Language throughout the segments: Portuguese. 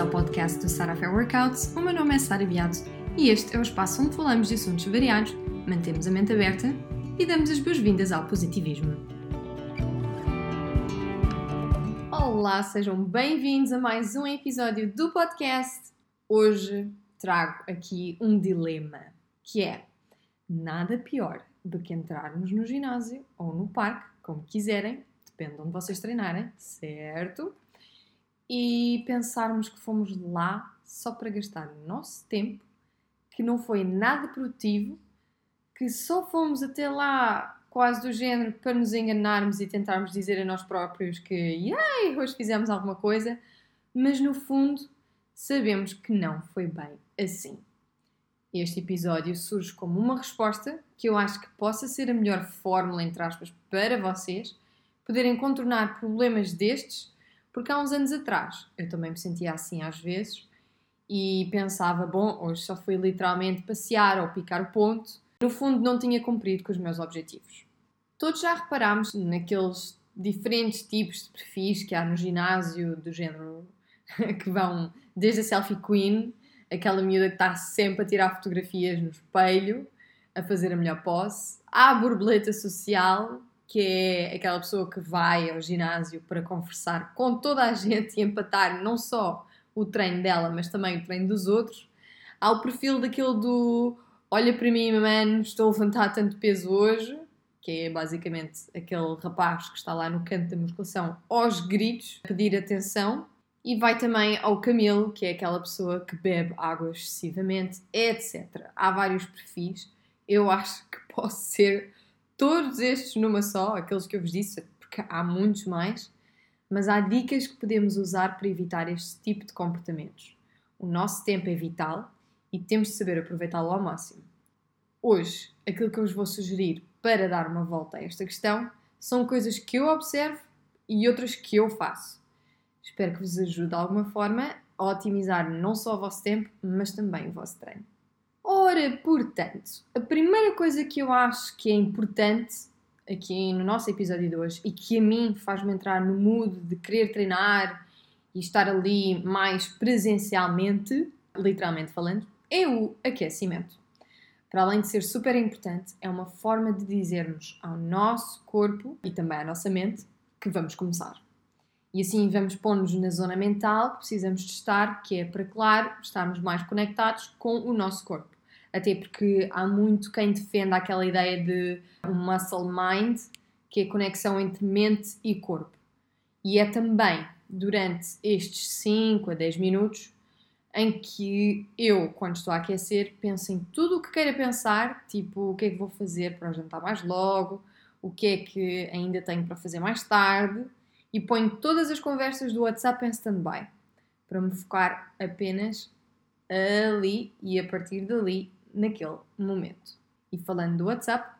ao podcast do Sara Fair Workouts. O meu nome é Sara Beato e este é o espaço onde falamos de assuntos variados, mantemos a mente aberta e damos as boas-vindas ao positivismo. Olá, sejam bem-vindos a mais um episódio do podcast. Hoje trago aqui um dilema, que é nada pior do que entrarmos no ginásio ou no parque, como quiserem, depende de onde vocês treinarem, certo? E pensarmos que fomos lá só para gastar o nosso tempo, que não foi nada produtivo, que só fomos até lá quase do género para nos enganarmos e tentarmos dizer a nós próprios que Yay, hoje fizemos alguma coisa, mas no fundo sabemos que não foi bem assim. Este episódio surge como uma resposta que eu acho que possa ser a melhor fórmula, entre aspas, para vocês poderem contornar problemas destes, porque há uns anos atrás eu também me sentia assim às vezes e pensava, bom, hoje só fui literalmente passear ou picar o ponto. No fundo, não tinha cumprido com os meus objetivos. Todos já reparámos naqueles diferentes tipos de perfis que há no ginásio, do género que vão desde a selfie queen aquela miúda que está sempre a tirar fotografias no espelho, a fazer a melhor. Há a borboleta social, que é aquela pessoa que vai ao ginásio para conversar com toda a gente e empatar não só o treino dela, mas também o treino dos outros. Há o perfil daquele do olha para mim, mano, estou a levantar tanto peso hoje, que é basicamente aquele rapaz que está lá no canto da musculação aos gritos, pedir atenção. E vai também ao Camilo, que é aquela pessoa que bebe água excessivamente, etc. Há vários perfis. Eu acho que posso ser todos estes numa só, aqueles que eu vos disse, porque há muitos mais. Mas há dicas que podemos usar para evitar este tipo de comportamentos. O nosso tempo é vital e temos de saber aproveitá-lo ao máximo. Hoje, aquilo que eu vos vou sugerir para dar uma volta a esta questão são coisas que eu observo e outras que eu faço. Espero que vos ajude de alguma forma a otimizar não só o vosso tempo, mas também o vosso treino. Portanto, a primeira coisa que eu acho que é importante aqui no nosso episódio de hoje e que a mim faz-me entrar no mood de querer treinar e estar ali mais presencialmente, literalmente falando, é o aquecimento. Para além de ser super importante, é uma forma de dizermos ao nosso corpo e também à nossa mente que vamos começar. E assim vamos pôr-nos na zona mental que precisamos de estar, que é para, claro, estarmos mais conectados com o nosso corpo. Até porque há muito quem defenda aquela ideia de muscle mind, que é a conexão entre mente e corpo. E é também durante estes 5 a 10 minutos em que eu, quando estou a aquecer, penso em tudo o que queira pensar, tipo o que é que vou fazer para jantar mais logo, o que é que ainda tenho para fazer mais tarde e ponho todas as conversas do WhatsApp em stand-by para me focar apenas ali e a partir dali naquele momento. E falando do WhatsApp,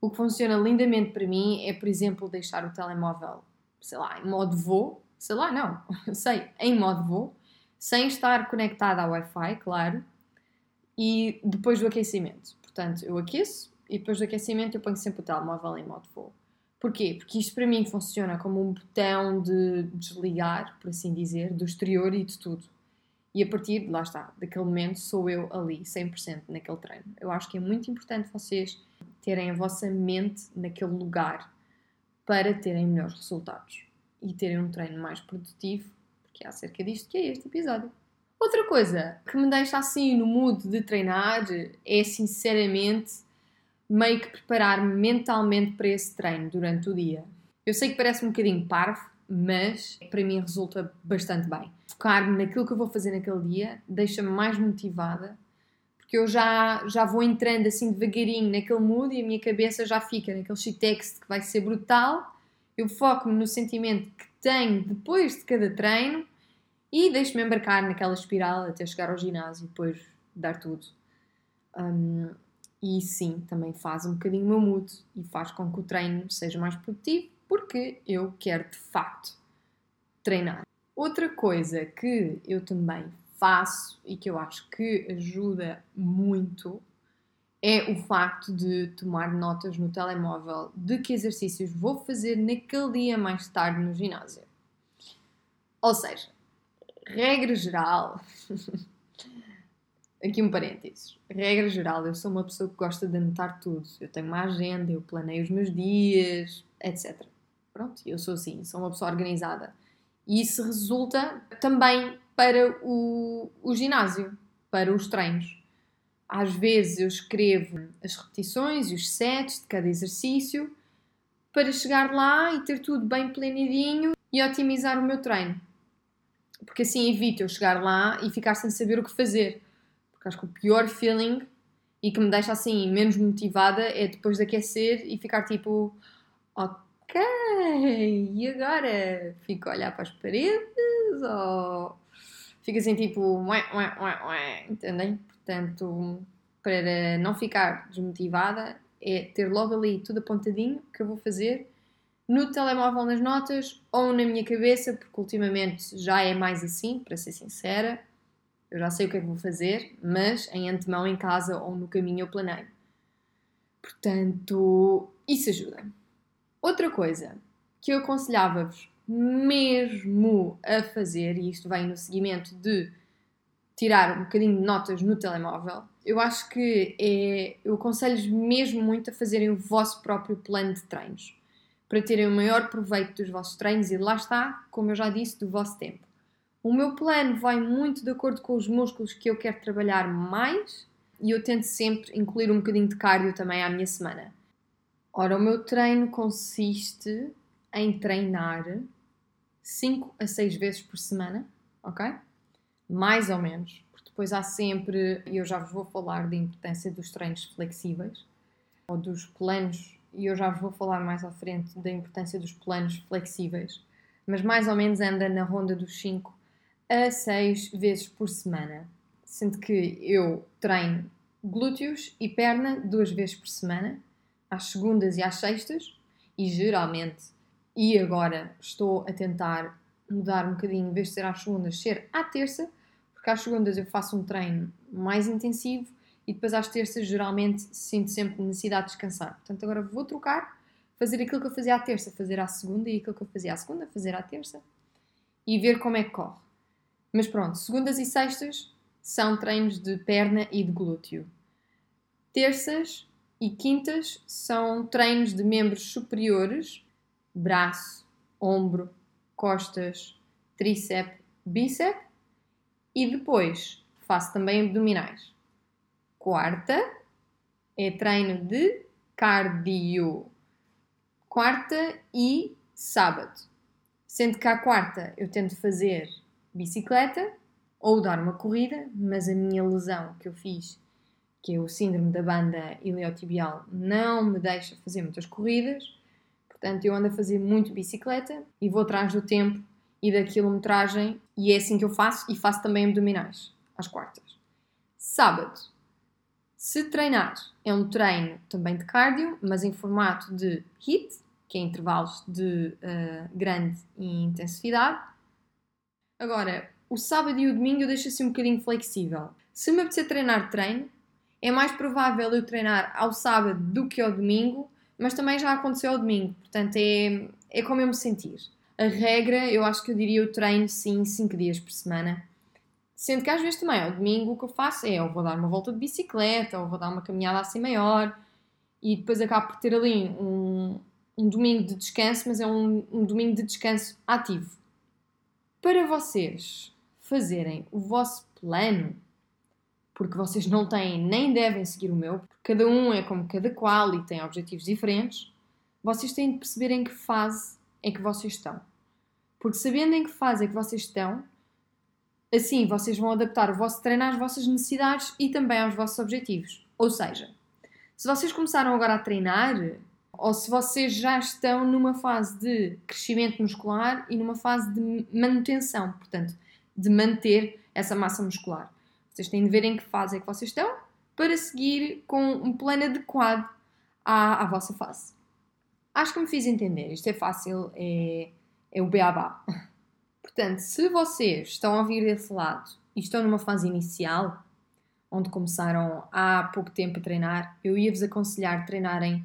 o que funciona lindamente para mim é, por exemplo, deixar o telemóvel, sei lá, em modo voo, sei lá, não, sei, em modo voo, sem estar conectado ao Wi-Fi, claro, e depois do aquecimento. Portanto, eu aqueço e depois do aquecimento eu ponho sempre o telemóvel em modo voo. Porquê? Porque isto para mim funciona como um botão de desligar, por assim dizer, do exterior e de tudo. E a partir, lá está, daquele momento sou eu ali, 100% naquele treino. Eu acho que é muito importante vocês terem a vossa mente naquele lugar para terem melhores resultados e terem um treino mais produtivo, porque é acerca disto que é este episódio. Outra coisa que me deixa assim no mood de treinar é sinceramente meio que preparar-me mentalmente para esse treino durante o dia. Eu sei que parece um bocadinho parvo, mas para mim resulta bastante bem. Focar-me naquilo que eu vou fazer naquele dia deixa-me mais motivada, porque eu já, já vou entrando assim devagarinho naquele mood e a minha cabeça já fica naquele shit text que vai ser brutal. Eu foco-me no sentimento que tenho depois de cada treino e deixo-me embarcar naquela espiral até chegar ao ginásio e depois dar tudo. Um, e sim, também faz um bocadinho o meu mood e faz com que o treino seja mais produtivo, porque eu quero de facto treinar. Outra coisa que eu também faço e que eu acho que ajuda muito é o facto de tomar notas no telemóvel de que exercícios vou fazer naquele dia mais tarde no ginásio. Ou seja, regra geral. Aqui um parênteses. Regra geral, eu sou uma pessoa que gosta de anotar tudo. Eu tenho uma agenda, eu planeio os meus dias, etc. Pronto, eu sou assim, sou uma pessoa organizada. E isso resulta também para o, o ginásio, para os treinos. Às vezes eu escrevo as repetições e os sets de cada exercício para chegar lá e ter tudo bem planeadinho e otimizar o meu treino. Porque assim evito eu chegar lá e ficar sem saber o que fazer. Porque acho que o pior feeling e que me deixa assim menos motivada é depois de aquecer e ficar tipo, e agora? Fico a olhar para as paredes ou fico assim tipo, ué, ué, ué, ué, entendem? Portanto, para não ficar desmotivada, é ter logo ali tudo apontadinho que eu vou fazer no telemóvel nas notas ou na minha cabeça, porque ultimamente já é mais assim, para ser sincera. Eu já sei o que é que vou fazer, mas em antemão em casa ou no caminho eu planeio. Portanto, isso ajuda. Outra coisa que eu aconselhava-vos mesmo a fazer, e isto vem no seguimento de tirar um bocadinho de notas no telemóvel, eu acho que é. Eu aconselho-vos mesmo muito a fazerem o vosso próprio plano de treinos para terem o maior proveito dos vossos treinos e lá está, como eu já disse, do vosso tempo. O meu plano vai muito de acordo com os músculos que eu quero trabalhar mais e eu tento sempre incluir um bocadinho de cardio também à minha semana. Ora, o meu treino consiste em treinar 5 a 6 vezes por semana, ok? Mais ou menos, porque depois há sempre, e eu já vos vou falar da importância dos treinos flexíveis ou dos planos e eu já vos vou falar mais à frente da importância dos planos flexíveis, mas mais ou menos anda na ronda dos 5 a 6 vezes por semana. Sendo que eu treino glúteos e perna duas vezes por semana, às segundas e às sextas, e geralmente, e agora estou a tentar mudar um bocadinho, em vez de ser às segundas, ser à terça, porque às segundas eu faço um treino mais intensivo e depois às terças geralmente sinto sempre necessidade de descansar. Portanto, agora vou trocar, fazer aquilo que eu fazia à terça, fazer à segunda e aquilo que eu fazia à segunda, fazer à terça e ver como é que corre. Mas pronto, segundas e sextas são treinos de perna e de glúteo. Terças e quintas são treinos de membros superiores, braço, ombro, costas, tríceps, bíceps e depois faço também abdominais. Quarta é treino de cardio. Quarta e sábado. Sendo que à quarta eu tento fazer bicicleta ou dar uma corrida, mas a minha lesão que eu fiz, que é o síndrome da banda iliotibial, não me deixa fazer muitas corridas. Portanto, eu ando a fazer muito bicicleta e vou atrás do tempo e da quilometragem, e é assim que eu faço, e faço também abdominais às quartas. Sábado, se treinar, é um treino também de cardio, mas em formato de HIIT, que é intervalos de uh, grande intensidade. Agora, o sábado e o domingo eu deixo assim um bocadinho flexível. Se me apetecer treinar treino, é mais provável eu treinar ao sábado do que ao domingo, mas também já aconteceu ao domingo, portanto é, é como eu me sentir. A regra, eu acho que eu diria o treino sim 5 dias por semana, Sendo que às vezes também, ao domingo, o que eu faço é eu vou dar uma volta de bicicleta, ou vou dar uma caminhada assim maior, e depois acabo por ter ali um, um domingo de descanso, mas é um, um domingo de descanso ativo. Para vocês fazerem o vosso plano, porque vocês não têm nem devem seguir o meu, porque cada um é como cada qual e tem objetivos diferentes, vocês têm de perceber em que fase é que vocês estão. Porque sabendo em que fase é que vocês estão, Assim, vocês vão adaptar o vosso treino às vossas necessidades e também aos vossos objetivos. Ou seja, se vocês começaram agora a treinar, ou se vocês já estão numa fase de crescimento muscular e numa fase de manutenção, portanto, de manter essa massa muscular. Vocês têm de ver em que fase é que vocês estão para seguir com um plano adequado à, à vossa fase. Acho que me fiz entender. Isto é fácil, é, é o beabá. Portanto, se vocês estão a ouvir desse lado e estão numa fase inicial, onde começaram há pouco tempo a treinar, eu ia-vos aconselhar treinarem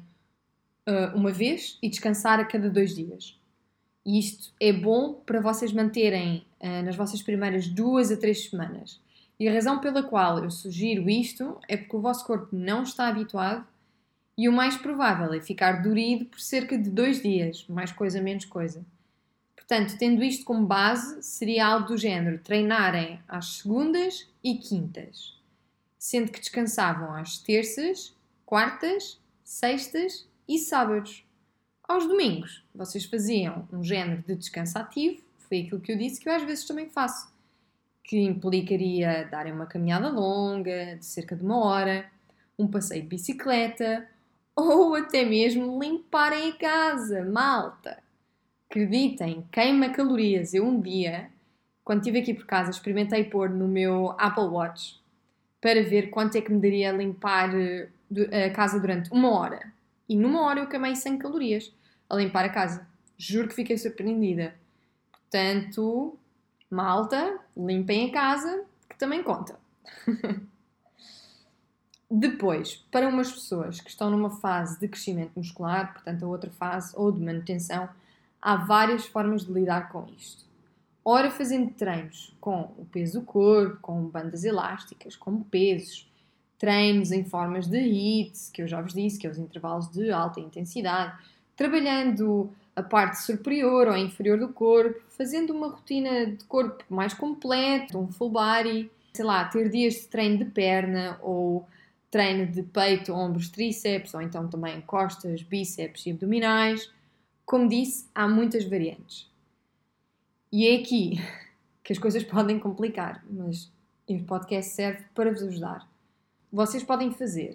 uh, uma vez e descansar a cada dois dias. E isto é bom para vocês manterem uh, nas vossas primeiras duas a três semanas. E a razão pela qual eu sugiro isto é porque o vosso corpo não está habituado e o mais provável é ficar dorido por cerca de dois dias, mais coisa, menos coisa. Portanto, tendo isto como base, seria algo do género treinarem às segundas e quintas, sendo que descansavam às terças, quartas, sextas e sábados. Aos domingos, vocês faziam um género de descanso ativo, foi aquilo que eu disse que eu às vezes também faço, que implicaria darem uma caminhada longa, de cerca de uma hora, um passeio de bicicleta ou até mesmo limparem a casa, malta. Acreditem, queima calorias. Eu um dia, quando estive aqui por casa, experimentei pôr no meu Apple Watch para ver quanto é que me daria limpar eh, a casa durante uma hora. E numa hora eu queimei 100 calorias a limpar a casa. Juro que fiquei surpreendida. Portanto, malta, limpem a casa, que também conta. Depois, para umas pessoas que estão numa fase de crescimento muscular, portanto, a outra fase, ou de manutenção, há várias formas de lidar com isto. Ora, fazendo treinos com o peso do corpo, com bandas elásticas, com pesos, treinos em formas de HIIT, que eu já vos disse, que é os intervalos de alta intensidade, trabalhando a parte superior ou inferior do corpo, fazendo uma rotina de corpo mais completa, um full body, sei lá, ter dias de treino de perna ou treino de peito, ombros, tríceps ou então também costas, bíceps e abdominais. Como disse, há muitas variantes. E é aqui que as coisas podem complicar, mas este podcast serve para vos ajudar vocês podem fazer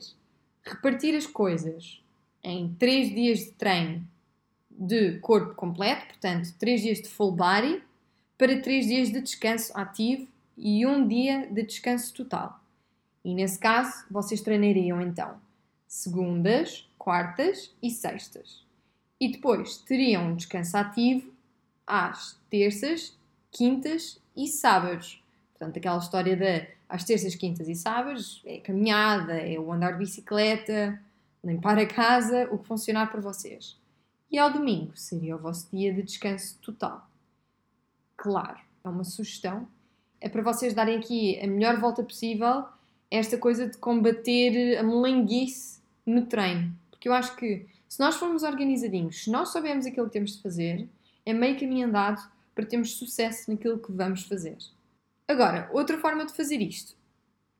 repartir as coisas em 3 dias de treino de corpo completo, portanto, 3 dias de full body, para 3 dias de descanso ativo e um dia de descanso total. E nesse caso, vocês treinariam então segundas, quartas e sextas. E depois teriam um descanso ativo às terças, quintas e sábados. Portanto, aquela história da às terças, quintas e sábados, é caminhada, é o andar de bicicleta, limpar a casa, o que funcionar para vocês. E ao domingo seria o vosso dia de descanso total. Claro, é uma sugestão. É para vocês darem aqui a melhor volta possível esta coisa de combater a melenguice no treino. Porque eu acho que se nós formos organizadinhos, se nós soubermos aquilo que temos de fazer, é meio caminho andado para termos sucesso naquilo que vamos fazer. Agora, outra forma de fazer isto,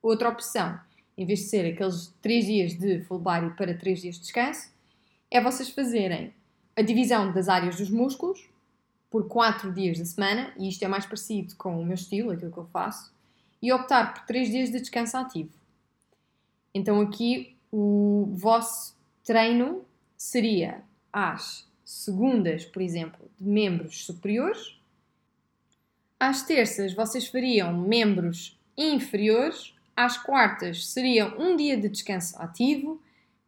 outra opção, em vez de ser aqueles 3 dias de full body para 3 dias de descanso, é vocês fazerem a divisão das áreas dos músculos por 4 dias da semana, e isto é mais parecido com o meu estilo, aquilo que eu faço, e optar por 3 dias de descanso ativo. Então aqui o vosso treino seria às segundas, por exemplo, de membros superiores, às terças vocês fariam membros inferiores, às quartas seria um dia de descanso ativo,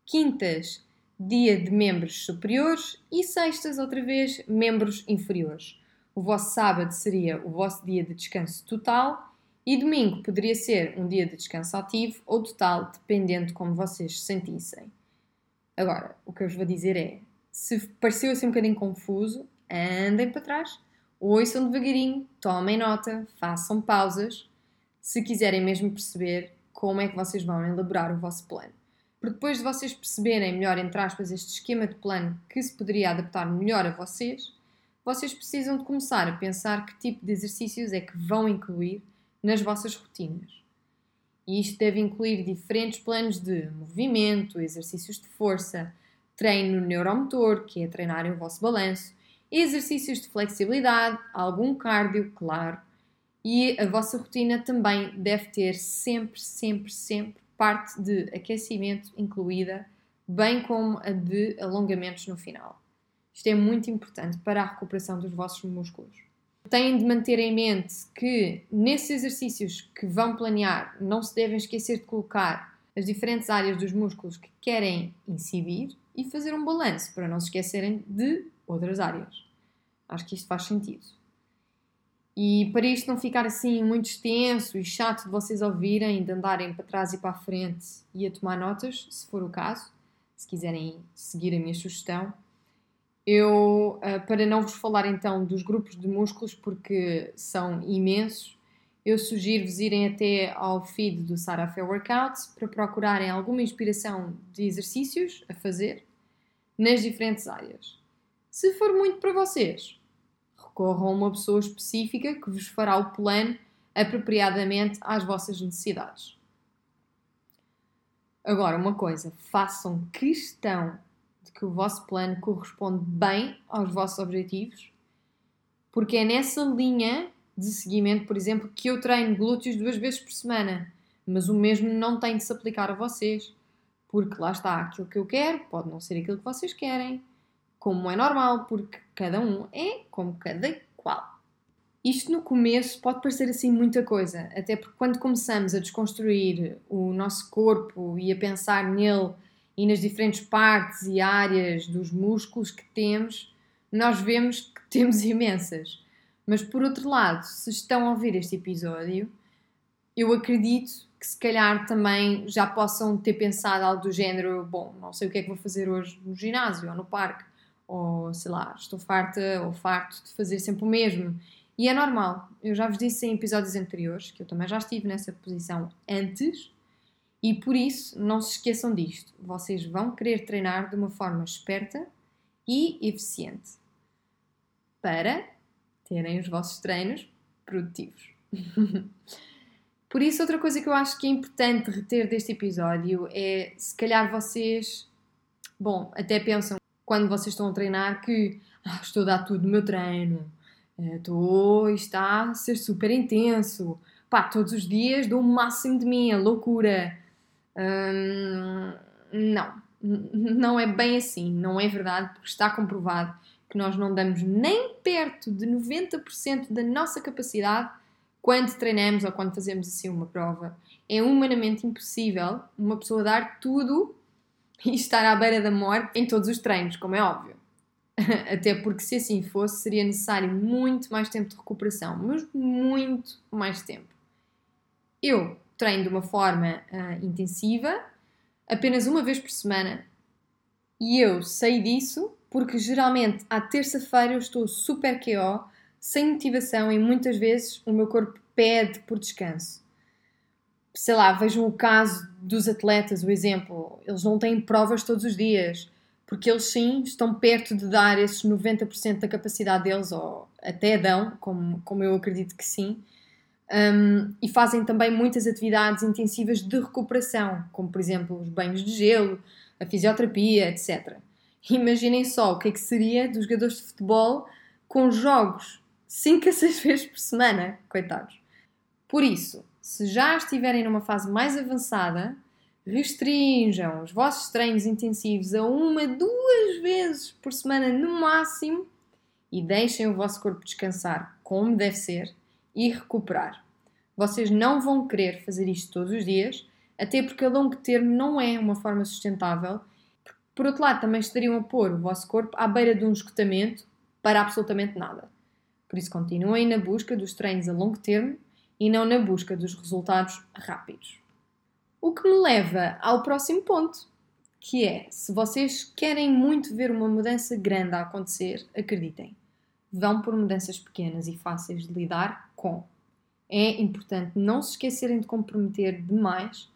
quintas dia de membros superiores e sextas outra vez membros inferiores. O vosso sábado seria o vosso dia de descanso total e domingo poderia ser um dia de descanso ativo ou total, dependendo de como vocês se sentissem. Agora, o que eu vos vou dizer é: se pareceu assim um bocadinho confuso, andem para trás ouçam devagarinho, tomem nota, façam pausas, se quiserem mesmo perceber como é que vocês vão elaborar o vosso plano. Porque depois de vocês perceberem melhor, entre aspas, este esquema de plano que se poderia adaptar melhor a vocês, vocês precisam de começar a pensar que tipo de exercícios é que vão incluir nas vossas rotinas. E isto deve incluir diferentes planos de movimento, exercícios de força, treino neuromotor, que é treinarem o vosso balanço, exercícios de flexibilidade, algum cardio, claro, e a vossa rotina também deve ter sempre, sempre, sempre parte de aquecimento incluída, bem como a de alongamentos no final. Isto é muito importante para a recuperação dos vossos músculos. Têm de manter em mente que nesses exercícios que vão planear, não se devem esquecer de colocar as diferentes áreas dos músculos que querem incidir e fazer um balanço para não se esquecerem de outras áreas. Acho que isto faz sentido. E para isto não ficar assim muito extenso e chato de vocês ouvirem, de andarem para trás e para a frente e a tomar notas, se for o caso, se quiserem seguir a minha sugestão, Eu, eh, para não vos falar então dos grupos de músculos, porque são imensos, eu sugiro-vos irem até ao feed do Sarah Fair Workouts para procurarem alguma inspiração de exercícios a fazer nas diferentes áreas. Se for muito para vocês, recorram a uma pessoa específica que vos fará o plano apropriadamente às vossas necessidades. Agora, uma coisa, façam questão de que o vosso plano corresponde bem aos vossos objetivos, porque é nessa linha de seguimento, por exemplo, que eu treino glúteos duas vezes por semana, mas o mesmo não tem de se aplicar a vocês, porque lá está aquilo que eu quero, pode não ser aquilo que vocês querem, como é normal, porque cada um é como cada qual. Isto no começo pode parecer assim muita coisa, até porque quando começamos a desconstruir o nosso corpo e a pensar nele e nas diferentes partes e áreas dos músculos que temos, nós vemos que temos imensas. Mas por outro lado, se estão a ouvir este episódio, eu acredito que se calhar também já possam ter pensado algo do género: bom, não sei o que é que vou fazer hoje no ginásio ou no parque, ou sei lá, estou farta ou farto de fazer sempre o mesmo. E é normal, eu já vos disse em episódios anteriores que eu também já estive nessa posição antes e por isso, não se esqueçam disto: vocês vão querer treinar de uma forma esperta e eficiente para terem os vossos treinos produtivos. por isso, outra coisa que eu acho que é importante reter deste episódio é se calhar vocês, bom, até pensam quando vocês estão a treinar que ah, estou a dar tudo no meu treino, eh, estou, está a ser super intenso, pá, todos os dias dou o máximo de mim, a loucura. Hum, não, não é bem assim, não é verdade, porque está comprovado que nós não damos nem perto de 90% da nossa capacidade quando treinamos ou quando fazemos assim uma prova. É humanamente impossível uma pessoa dar tudo e estar à beira da morte em todos os treinos, como é óbvio. Até porque se assim fosse, seria necessário muito mais tempo de recuperação, mas muito mais tempo. Eu treino de uma forma uh, intensiva, apenas uma vez por semana. E eu sei disso porque geralmente à terça-feira eu estou super KO, sem motivação e muitas vezes o meu corpo pede por descanso. Sei lá, vejam o caso dos atletas, o exemplo. Eles não têm provas todos os dias, porque eles sim estão perto de dar esses 90% da capacidade deles, ou até dão, como, como eu acredito que sim um, e fazem também muitas atividades intensivas de recuperação, como por exemplo os banhos de gelo, a fisioterapia, etc. Imaginem só o que é que seria dos jogadores de futebol com jogos 5 a 6 vezes por semana, coitados. Por isso, se já estiverem numa fase mais avançada, restringam os vossos treinos intensivos a uma, duas vezes por semana no máximo e deixem o vosso corpo descansar como deve ser e recuperar. Vocês não vão querer fazer isto todos os dias, até porque a longo termo não é uma forma sustentável. Por outro lado, também estariam a pôr o vosso corpo à beira de um esgotamento para absolutamente nada. Por isso, continuem na busca dos treinos a longo termo e não na busca dos resultados rápidos. O que me leva ao próximo ponto, que é: se vocês querem muito ver uma mudança grande a acontecer, acreditem, vão por mudanças pequenas e fáceis de lidar com. É importante não se esquecerem de comprometer demais,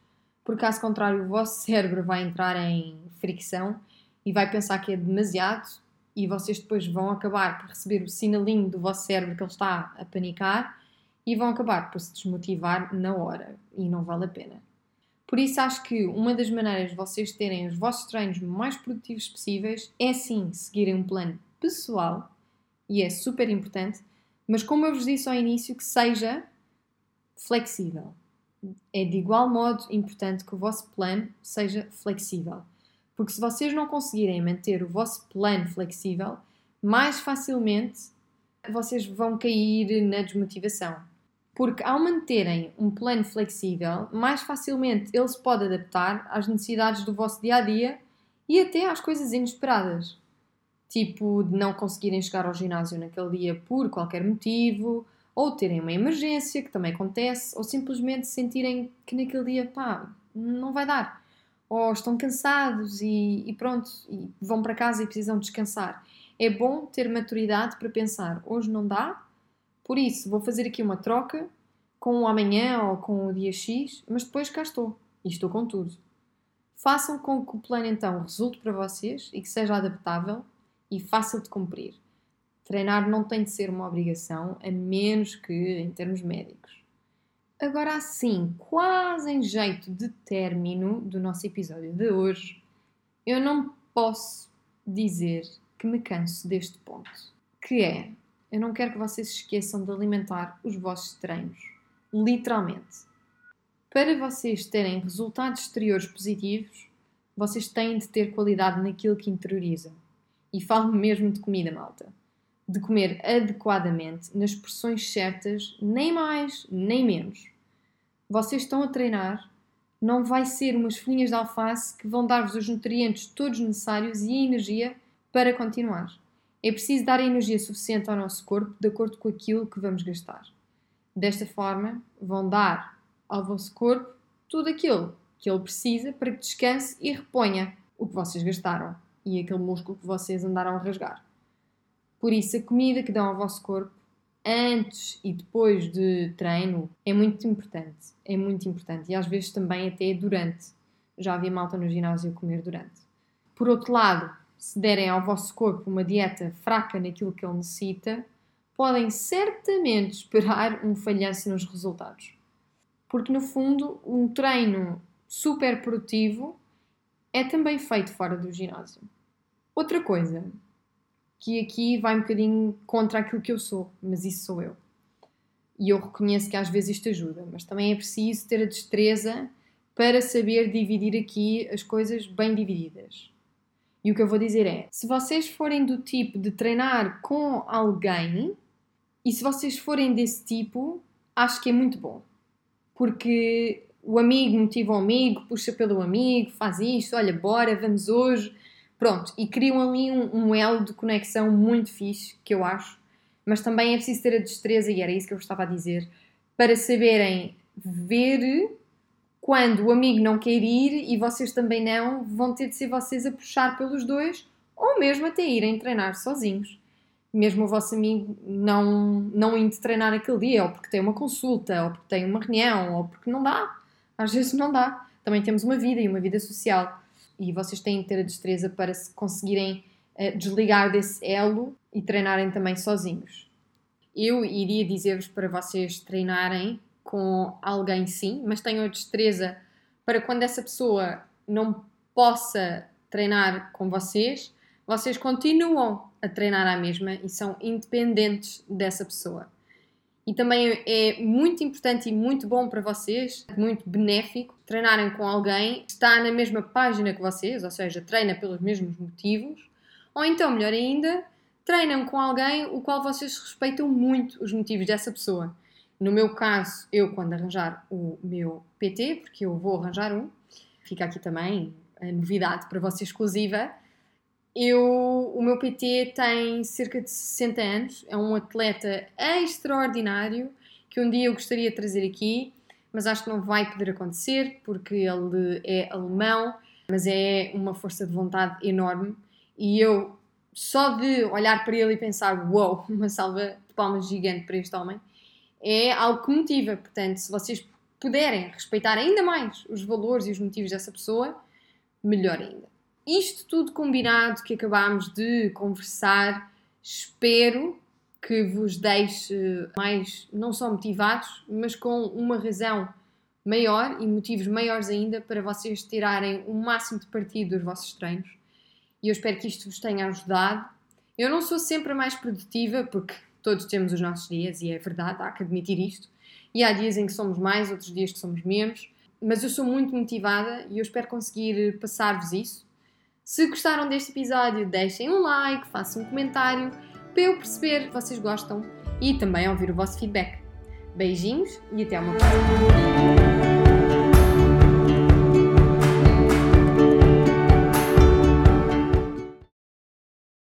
porque caso contrário o vosso cérebro vai entrar em fricção e vai pensar que é demasiado e vocês depois vão acabar por receber o sinalinho do vosso cérebro que ele está a panicar e vão acabar por se desmotivar na hora e não vale a pena. Por isso acho que uma das maneiras de vocês terem os vossos treinos mais produtivos possíveis é sim seguirem um plano pessoal e é super importante, mas como eu vos disse ao início, que seja flexível. É de igual modo importante que o vosso plano seja flexível. Porque se vocês não conseguirem manter o vosso plano flexível, mais facilmente vocês vão cair na desmotivação. Porque ao manterem um plano flexível, mais facilmente ele se pode adaptar às necessidades do vosso dia a dia e até às coisas inesperadas tipo de não conseguirem chegar ao ginásio naquele dia por qualquer motivo, ou terem uma emergência, que também acontece, ou simplesmente sentirem que naquele dia, pá, não vai dar. Ou estão cansados e, e pronto, e vão para casa e precisam descansar. é bom ter maturidade para pensar: hoje não dá, por isso vou fazer aqui uma troca com o amanhã ou com o dia X, mas depois cá estou e estou com tudo. Façam com que o plano então resulte para vocês e que seja adaptável e fácil de cumprir. Treinar não tem de ser uma obrigação, a menos que em termos médicos. Agora, assim, quase em jeito de término do nosso episódio de hoje, eu não posso dizer que me canso deste ponto, que é, eu não quero que vocês esqueçam de alimentar os vossos treinos, literalmente. Para vocês terem resultados exteriores positivos, vocês têm de ter qualidade naquilo que interiorizam. E falo mesmo de comida, malta. De comer adequadamente, nas porções certas, nem mais, nem menos. Vocês estão a treinar, não vai ser umas folhinhas de alface que vão dar-vos os nutrientes todos necessários e a energia para continuar. É preciso dar a energia suficiente ao nosso corpo de acordo com aquilo que vamos gastar. Desta forma, vão dar ao vosso corpo tudo aquilo que ele precisa para que descanse e reponha o que vocês gastaram e aquele músculo que vocês andaram a rasgar. Por isso, a comida que dão ao vosso corpo antes e depois de treino é muito importante. É muito importante. E às vezes também até durante. Já havia malta no ginásio comer durante. Por outro lado, se derem ao vosso corpo uma dieta fraca naquilo que ele necessita, podem certamente esperar um falhanço nos resultados porque no fundo um treino super produtivo é também feito fora do ginásio. Outra coisa, que aqui vai um bocadinho contra aquilo que eu sou, mas isso sou eu. E eu reconheço que às vezes isto ajuda, mas também é preciso ter a destreza para saber dividir aqui as coisas bem divididas. E o que eu vou dizer é: se vocês forem do tipo de treinar com alguém, e se vocês forem desse tipo, acho que é muito bom porque o amigo motiva o amigo, puxa pelo amigo, faz isto, olha, bora, vamos hoje. Pronto, e criam ali um, um elo de conexão muito fixe, que eu acho. Mas também é preciso ter a destreza, e era isso que eu estava a dizer, para saberem ver quando o amigo não quer ir e vocês também não, vão ter de ser vocês a puxar pelos dois, ou mesmo até irem treinar sozinhos mesmo o vosso amigo não, não indo treinar aquele dia, ou porque tem uma consulta, ou porque tem uma reunião, ou porque não dá. Às vezes não dá. Também temos uma vida e uma vida social. E vocês têm de ter a destreza para se conseguirem uh, desligar desse elo e treinarem também sozinhos. Eu iria dizer-vos para vocês treinarem com alguém sim, mas tenham a destreza para quando essa pessoa não possa treinar com vocês, vocês continuam a treinar à mesma e são independentes dessa pessoa. E também é muito importante e muito bom para vocês, muito benéfico, treinarem com alguém que está na mesma página que vocês, ou seja, treina pelos mesmos motivos, ou então, melhor ainda, treinam com alguém o qual vocês respeitam muito os motivos dessa pessoa. No meu caso, eu quando arranjar o meu PT, porque eu vou arranjar um, fica aqui também a novidade para você exclusiva, eu, o meu PT tem cerca de 60 anos, é um atleta extraordinário que um dia eu gostaria de trazer aqui, mas acho que não vai poder acontecer porque ele é alemão, mas é uma força de vontade enorme e eu só de olhar para ele e pensar, uau, wow, uma salva de palmas gigante para este homem, é algo que motiva. Portanto, se vocês puderem respeitar ainda mais os valores e os motivos dessa pessoa, melhor ainda. Isto tudo combinado que acabámos de conversar, espero que vos deixe mais, não só motivados, mas com uma razão maior e motivos maiores ainda para vocês tirarem o máximo de partido dos vossos treinos. E eu espero que isto vos tenha ajudado. Eu não sou sempre a mais produtiva, porque todos temos os nossos dias, e é verdade, há que admitir isto. E há dias em que somos mais, outros dias que somos menos. Mas eu sou muito motivada e eu espero conseguir passar-vos isso. Se gostaram deste episódio, deixem um like, façam um comentário para eu perceber que vocês gostam e também ouvir o vosso feedback. Beijinhos e até uma próxima!